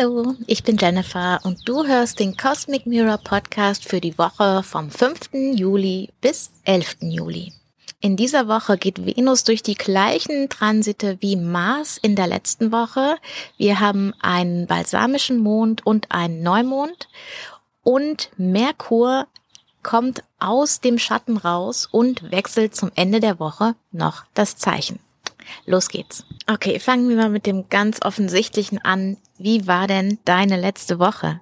Hallo, ich bin Jennifer und du hörst den Cosmic Mirror Podcast für die Woche vom 5. Juli bis 11. Juli. In dieser Woche geht Venus durch die gleichen Transite wie Mars in der letzten Woche. Wir haben einen balsamischen Mond und einen Neumond und Merkur kommt aus dem Schatten raus und wechselt zum Ende der Woche noch das Zeichen. Los geht's. Okay, fangen wir mal mit dem ganz offensichtlichen an. Wie war denn deine letzte Woche?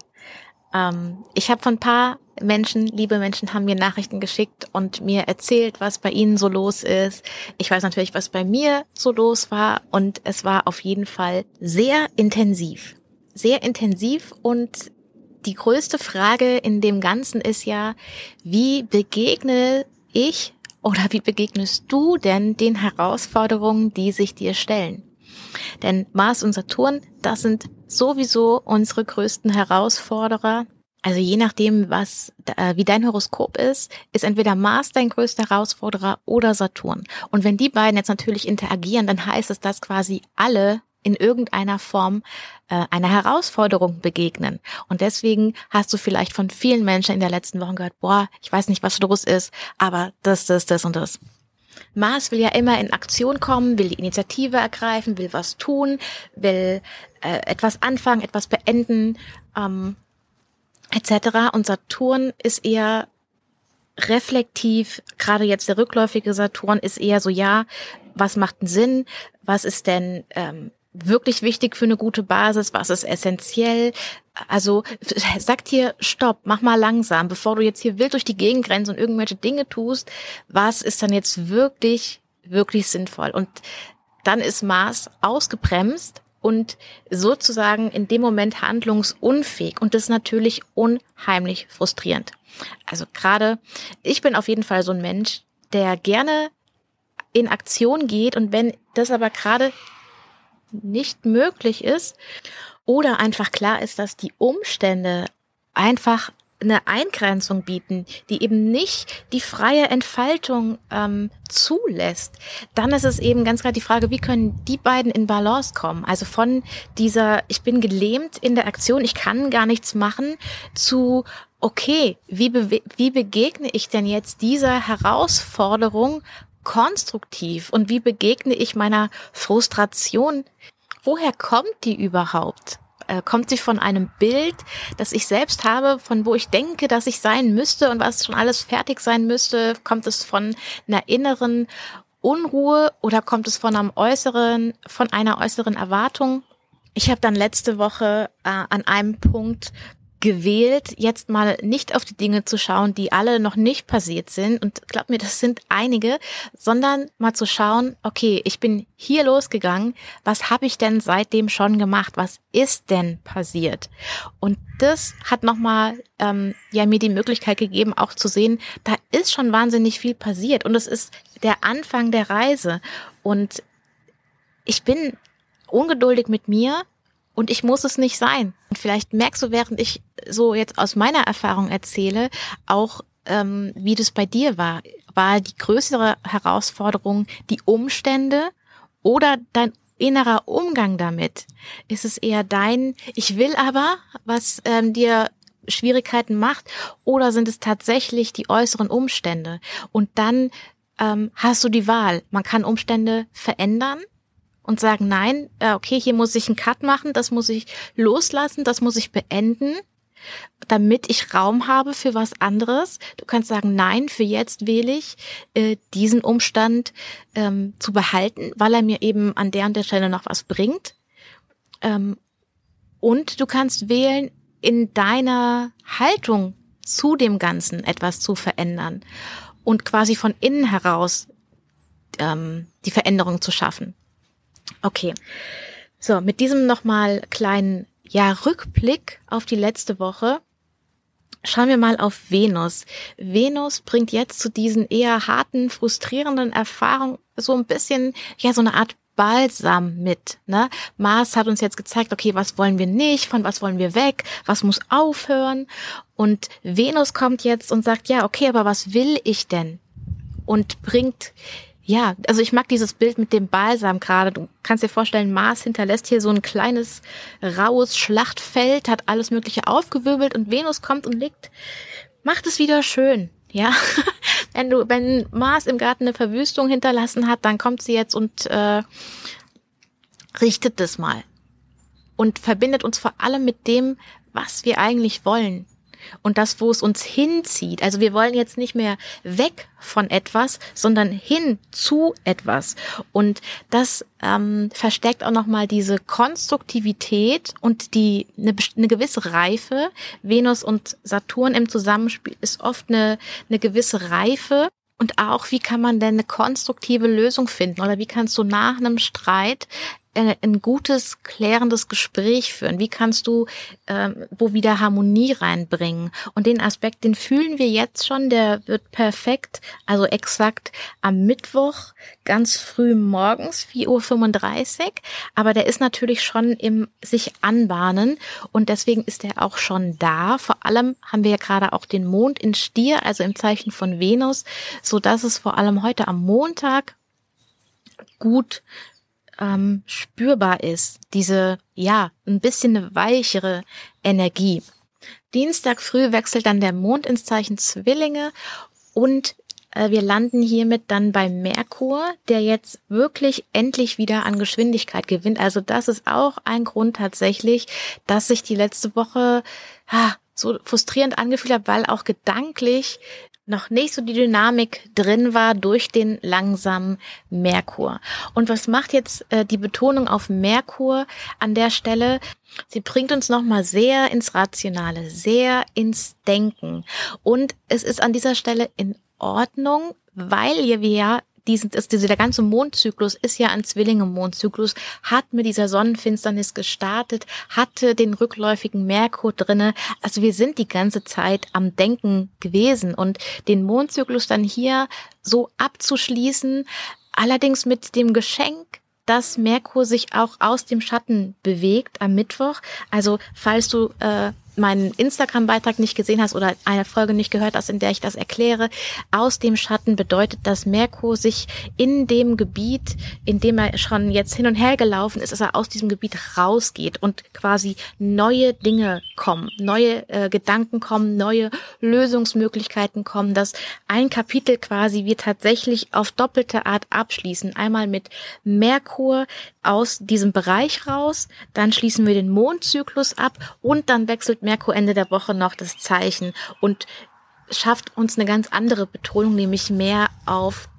Ähm, ich habe von ein paar Menschen, liebe Menschen, haben mir Nachrichten geschickt und mir erzählt, was bei ihnen so los ist. Ich weiß natürlich, was bei mir so los war und es war auf jeden Fall sehr intensiv. Sehr intensiv und die größte Frage in dem Ganzen ist ja, wie begegne ich oder wie begegnest du denn den Herausforderungen, die sich dir stellen? Denn Mars und Saturn, das sind sowieso unsere größten Herausforderer. Also je nachdem, was äh, wie dein Horoskop ist, ist entweder Mars dein größter Herausforderer oder Saturn. Und wenn die beiden jetzt natürlich interagieren, dann heißt es, dass quasi alle in irgendeiner Form äh, einer Herausforderung begegnen. Und deswegen hast du vielleicht von vielen Menschen in der letzten Woche gehört, boah, ich weiß nicht, was los ist, aber das, das, das und das. Mars will ja immer in Aktion kommen, will die Initiative ergreifen, will was tun, will äh, etwas anfangen, etwas beenden, ähm, etc. Und Saturn ist eher reflektiv, gerade jetzt der rückläufige Saturn ist eher so, ja, was macht einen Sinn? Was ist denn ähm, wirklich wichtig für eine gute Basis? Was ist essentiell? Also sagt hier, stopp, mach mal langsam, bevor du jetzt hier wild durch die Gegend rennst und irgendwelche Dinge tust. Was ist dann jetzt wirklich, wirklich sinnvoll? Und dann ist Mars ausgebremst und sozusagen in dem Moment handlungsunfähig. Und das ist natürlich unheimlich frustrierend. Also gerade, ich bin auf jeden Fall so ein Mensch, der gerne in Aktion geht und wenn das aber gerade nicht möglich ist oder einfach klar ist, dass die Umstände einfach eine Eingrenzung bieten, die eben nicht die freie Entfaltung ähm, zulässt, dann ist es eben ganz klar die Frage, wie können die beiden in Balance kommen? Also von dieser, ich bin gelähmt in der Aktion, ich kann gar nichts machen, zu, okay, wie, wie begegne ich denn jetzt dieser Herausforderung konstruktiv und wie begegne ich meiner Frustration? Woher kommt die überhaupt? Äh, kommt sie von einem Bild, das ich selbst habe, von wo ich denke, dass ich sein müsste und was schon alles fertig sein müsste? Kommt es von einer inneren Unruhe oder kommt es von einem äußeren, von einer äußeren Erwartung? Ich habe dann letzte Woche äh, an einem Punkt gewählt, jetzt mal nicht auf die Dinge zu schauen, die alle noch nicht passiert sind. Und glaub mir, das sind einige, sondern mal zu schauen, okay, ich bin hier losgegangen, was habe ich denn seitdem schon gemacht? Was ist denn passiert? Und das hat nochmal ähm, ja mir die Möglichkeit gegeben, auch zu sehen, da ist schon wahnsinnig viel passiert. Und es ist der Anfang der Reise. Und ich bin ungeduldig mit mir, und ich muss es nicht sein. Und vielleicht merkst du, während ich so jetzt aus meiner Erfahrung erzähle, auch ähm, wie das bei dir war. War die größere Herausforderung die Umstände oder dein innerer Umgang damit? Ist es eher dein, ich will aber, was ähm, dir Schwierigkeiten macht, oder sind es tatsächlich die äußeren Umstände? Und dann ähm, hast du die Wahl. Man kann Umstände verändern und sagen, nein, äh, okay, hier muss ich einen Cut machen, das muss ich loslassen, das muss ich beenden, damit ich Raum habe für was anderes. Du kannst sagen, nein, für jetzt wähle ich, äh, diesen Umstand ähm, zu behalten, weil er mir eben an der und der Stelle noch was bringt. Ähm, und du kannst wählen, in deiner Haltung zu dem Ganzen etwas zu verändern und quasi von innen heraus ähm, die Veränderung zu schaffen. Okay. So, mit diesem nochmal kleinen, ja, Rückblick auf die letzte Woche. Schauen wir mal auf Venus. Venus bringt jetzt zu diesen eher harten, frustrierenden Erfahrungen so ein bisschen, ja, so eine Art Balsam mit. Ne? Mars hat uns jetzt gezeigt, okay, was wollen wir nicht, von was wollen wir weg, was muss aufhören. Und Venus kommt jetzt und sagt, ja, okay, aber was will ich denn? Und bringt ja, also ich mag dieses Bild mit dem Balsam gerade. Du kannst dir vorstellen, Mars hinterlässt hier so ein kleines, raues Schlachtfeld, hat alles Mögliche aufgewirbelt und Venus kommt und legt, macht es wieder schön. Ja, wenn du, wenn Mars im Garten eine Verwüstung hinterlassen hat, dann kommt sie jetzt und äh, richtet das mal und verbindet uns vor allem mit dem, was wir eigentlich wollen und das, wo es uns hinzieht. Also wir wollen jetzt nicht mehr weg von etwas, sondern hin zu etwas. Und das ähm, verstärkt auch nochmal diese Konstruktivität und die eine, eine gewisse Reife. Venus und Saturn im Zusammenspiel ist oft eine, eine gewisse Reife. Und auch, wie kann man denn eine konstruktive Lösung finden? Oder wie kannst du nach einem Streit ein gutes, klärendes Gespräch führen? Wie kannst du ähm, wo wieder Harmonie reinbringen? Und den Aspekt, den fühlen wir jetzt schon, der wird perfekt, also exakt am Mittwoch, ganz früh morgens, 4.35 Uhr. Aber der ist natürlich schon im sich anbahnen und deswegen ist er auch schon da. Vor allem haben wir ja gerade auch den Mond in Stier, also im Zeichen von Venus, so dass es vor allem heute am Montag gut ähm, spürbar ist, diese, ja, ein bisschen eine weichere Energie. Dienstag früh wechselt dann der Mond ins Zeichen Zwillinge und äh, wir landen hiermit dann bei Merkur, der jetzt wirklich endlich wieder an Geschwindigkeit gewinnt. Also das ist auch ein Grund tatsächlich, dass sich die letzte Woche ah, so frustrierend angefühlt hat, weil auch gedanklich noch nicht so die Dynamik drin war durch den langsamen Merkur. Und was macht jetzt äh, die Betonung auf Merkur an der Stelle? Sie bringt uns nochmal sehr ins Rationale, sehr ins Denken. Und es ist an dieser Stelle in Ordnung, weil wir ja diesen, ist dieser ganze Mondzyklus ist ja ein Zwillinge-Mondzyklus, hat mit dieser Sonnenfinsternis gestartet, hatte den rückläufigen Merkur drinne. Also wir sind die ganze Zeit am Denken gewesen und den Mondzyklus dann hier so abzuschließen, allerdings mit dem Geschenk, dass Merkur sich auch aus dem Schatten bewegt am Mittwoch. Also falls du äh, meinen Instagram-Beitrag nicht gesehen hast oder eine Folge nicht gehört hast, in der ich das erkläre, aus dem Schatten bedeutet, dass Merkur sich in dem Gebiet, in dem er schon jetzt hin und her gelaufen ist, dass er aus diesem Gebiet rausgeht und quasi neue Dinge kommen, neue äh, Gedanken kommen, neue Lösungsmöglichkeiten kommen, dass ein Kapitel quasi wir tatsächlich auf doppelte Art abschließen. Einmal mit Merkur aus diesem Bereich raus, dann schließen wir den Mondzyklus ab und dann wechselt Merkur Ende der Woche noch das Zeichen und schafft uns eine ganz andere Betonung, nämlich mehr auf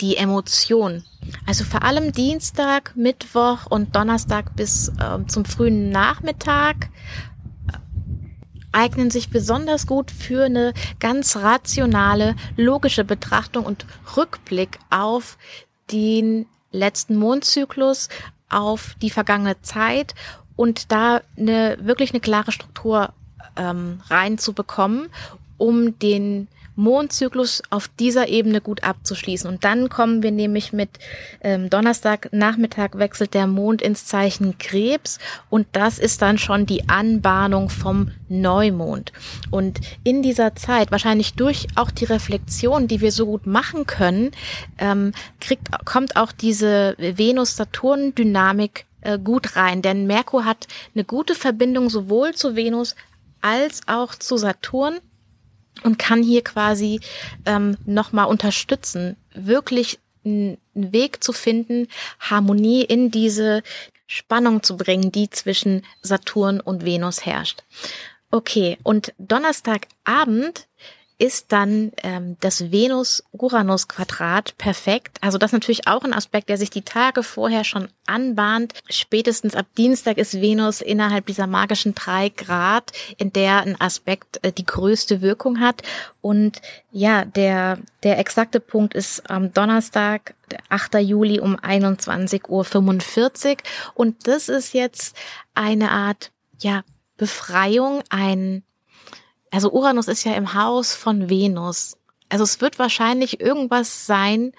die Emotion. Also vor allem Dienstag, Mittwoch und Donnerstag bis äh, zum frühen Nachmittag äh, eignen sich besonders gut für eine ganz rationale, logische Betrachtung und Rückblick auf den letzten Mondzyklus, auf die vergangene Zeit und da eine wirklich eine klare Struktur ähm, reinzubekommen, um den Mondzyklus auf dieser Ebene gut abzuschließen. Und dann kommen wir nämlich mit ähm, Donnerstag Nachmittag wechselt der Mond ins Zeichen Krebs und das ist dann schon die Anbahnung vom Neumond. Und in dieser Zeit, wahrscheinlich durch auch die Reflexion, die wir so gut machen können, ähm, kriegt, kommt auch diese Venus-Saturn-Dynamik äh, gut rein, denn Merkur hat eine gute Verbindung sowohl zu Venus als auch zu Saturn und kann hier quasi ähm, nochmal unterstützen, wirklich einen Weg zu finden, Harmonie in diese Spannung zu bringen, die zwischen Saturn und Venus herrscht. Okay, und Donnerstagabend ist dann ähm, das Venus-Uranus-Quadrat perfekt. Also das ist natürlich auch ein Aspekt, der sich die Tage vorher schon anbahnt. Spätestens ab Dienstag ist Venus innerhalb dieser magischen drei Grad, in der ein Aspekt äh, die größte Wirkung hat. Und ja, der, der exakte Punkt ist am Donnerstag, 8. Juli um 21.45 Uhr. Und das ist jetzt eine Art, ja, Befreiung, ein also Uranus ist ja im Haus von Venus. Also es wird wahrscheinlich irgendwas sein,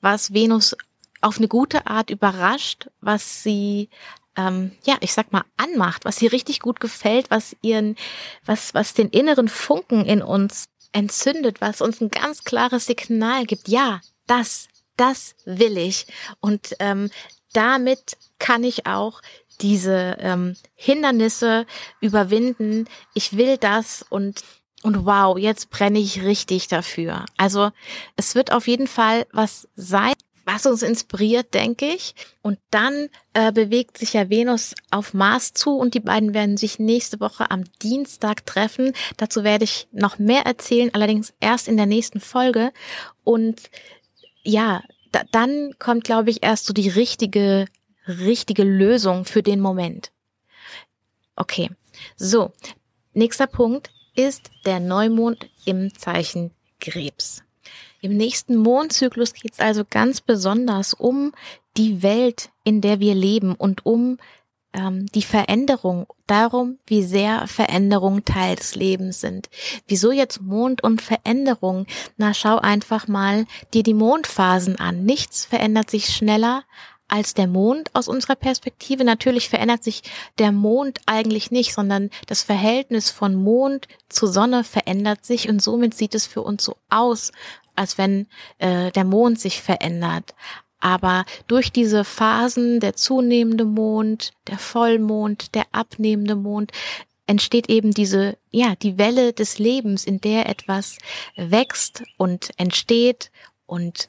was Venus auf eine gute Art überrascht, was sie ähm, ja, ich sag mal, anmacht, was ihr richtig gut gefällt, was ihren, was, was den inneren Funken in uns entzündet, was uns ein ganz klares Signal gibt. Ja, das das will ich. Und ähm, damit kann ich auch diese ähm, Hindernisse überwinden. Ich will das und und wow, jetzt brenne ich richtig dafür. Also es wird auf jeden Fall was sein, was uns inspiriert, denke ich. Und dann äh, bewegt sich ja Venus auf Mars zu und die beiden werden sich nächste Woche am Dienstag treffen. Dazu werde ich noch mehr erzählen, allerdings erst in der nächsten Folge. Und ja, da, dann kommt, glaube ich, erst so die richtige, richtige Lösung für den Moment. Okay, so, nächster Punkt ist der Neumond im Zeichen Krebs. Im nächsten Mondzyklus geht es also ganz besonders um die Welt, in der wir leben und um ähm, die Veränderung, darum, wie sehr Veränderungen Teil des Lebens sind. Wieso jetzt Mond und Veränderung? Na, schau einfach mal dir die Mondphasen an. Nichts verändert sich schneller als der Mond aus unserer Perspektive. Natürlich verändert sich der Mond eigentlich nicht, sondern das Verhältnis von Mond zu Sonne verändert sich und somit sieht es für uns so aus, als wenn äh, der Mond sich verändert. Aber durch diese Phasen, der zunehmende Mond, der Vollmond, der abnehmende Mond, entsteht eben diese, ja, die Welle des Lebens, in der etwas wächst und entsteht und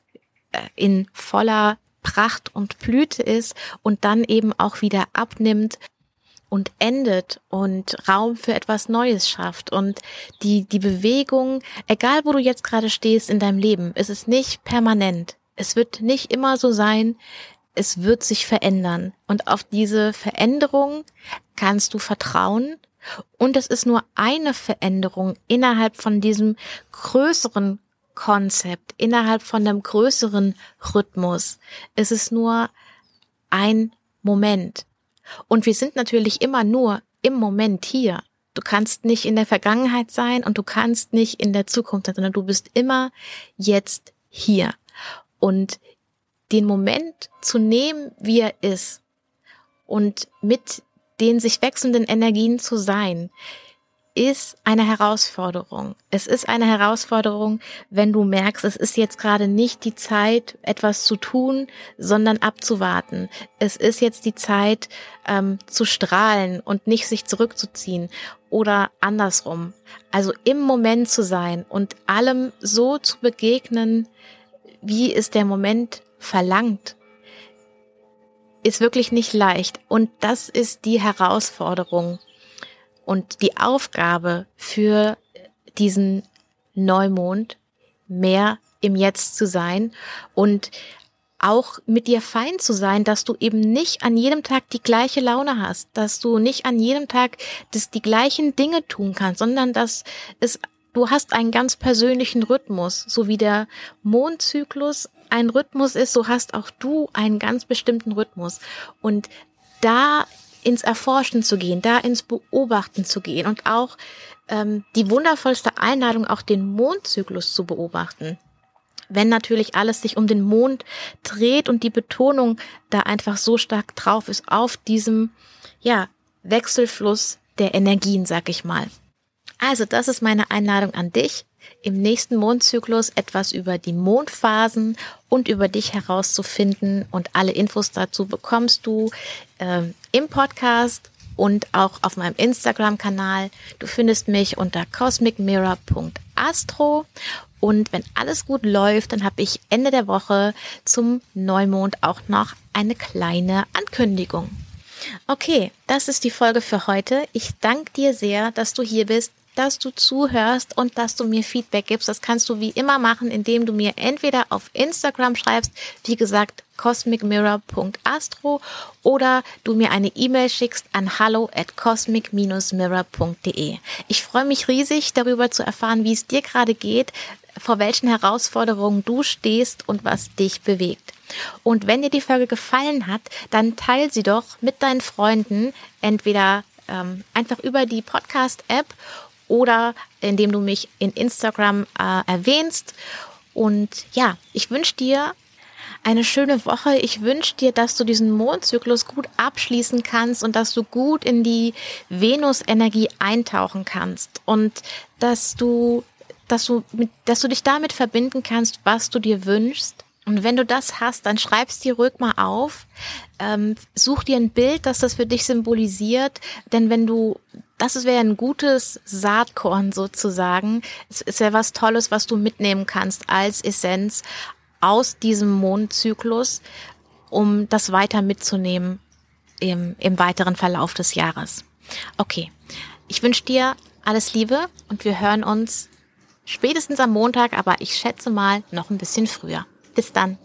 äh, in voller Pracht und Blüte ist und dann eben auch wieder abnimmt und endet und Raum für etwas Neues schafft und die, die Bewegung, egal wo du jetzt gerade stehst in deinem Leben, ist es nicht permanent. Es wird nicht immer so sein, es wird sich verändern. Und auf diese Veränderung kannst du vertrauen. Und es ist nur eine Veränderung innerhalb von diesem größeren Konzept, innerhalb von dem größeren Rhythmus. Es ist nur ein Moment. Und wir sind natürlich immer nur im Moment hier. Du kannst nicht in der Vergangenheit sein und du kannst nicht in der Zukunft sein, sondern du bist immer jetzt hier. Und den Moment zu nehmen, wie er ist und mit den sich wechselnden Energien zu sein, ist eine Herausforderung. Es ist eine Herausforderung, wenn du merkst, es ist jetzt gerade nicht die Zeit, etwas zu tun, sondern abzuwarten. Es ist jetzt die Zeit, ähm, zu strahlen und nicht sich zurückzuziehen oder andersrum. Also im Moment zu sein und allem so zu begegnen, wie es der Moment verlangt, ist wirklich nicht leicht. Und das ist die Herausforderung und die Aufgabe für diesen Neumond, mehr im Jetzt zu sein und auch mit dir fein zu sein, dass du eben nicht an jedem Tag die gleiche Laune hast, dass du nicht an jedem Tag das, die gleichen Dinge tun kannst, sondern dass es, du hast einen ganz persönlichen Rhythmus, so wie der Mondzyklus ein Rhythmus ist, so hast auch du einen ganz bestimmten Rhythmus. Und da ins Erforschen zu gehen, da ins Beobachten zu gehen und auch ähm, die wundervollste Einladung, auch den Mondzyklus zu beobachten. Wenn natürlich alles sich um den Mond dreht und die Betonung da einfach so stark drauf ist auf diesem, ja, Wechselfluss der Energien, sag ich mal. Also, das ist meine Einladung an dich im nächsten Mondzyklus etwas über die Mondphasen und über dich herauszufinden. Und alle Infos dazu bekommst du äh, im Podcast und auch auf meinem Instagram-Kanal. Du findest mich unter cosmicmirror.astro. Und wenn alles gut läuft, dann habe ich Ende der Woche zum Neumond auch noch eine kleine Ankündigung. Okay, das ist die Folge für heute. Ich danke dir sehr, dass du hier bist dass du zuhörst und dass du mir Feedback gibst. Das kannst du wie immer machen, indem du mir entweder auf Instagram schreibst, wie gesagt, cosmicmirror.astro oder du mir eine E-Mail schickst an hallo at cosmic-mirror.de. Ich freue mich riesig darüber zu erfahren, wie es dir gerade geht, vor welchen Herausforderungen du stehst und was dich bewegt. Und wenn dir die Folge gefallen hat, dann teil sie doch mit deinen Freunden, entweder ähm, einfach über die Podcast-App oder indem du mich in Instagram äh, erwähnst. Und ja, ich wünsche dir eine schöne Woche. Ich wünsche dir, dass du diesen Mondzyklus gut abschließen kannst und dass du gut in die Venus-Energie eintauchen kannst und dass du, dass du, mit, dass du dich damit verbinden kannst, was du dir wünschst Und wenn du das hast, dann schreibst dir ruhig mal auf. Ähm, such dir ein Bild, das das für dich symbolisiert. Denn wenn du, das wäre ein gutes Saatkorn sozusagen. Es ist ja was Tolles, was du mitnehmen kannst als Essenz aus diesem Mondzyklus, um das weiter mitzunehmen im, im weiteren Verlauf des Jahres. Okay, ich wünsche dir alles Liebe und wir hören uns spätestens am Montag, aber ich schätze mal noch ein bisschen früher. Bis dann.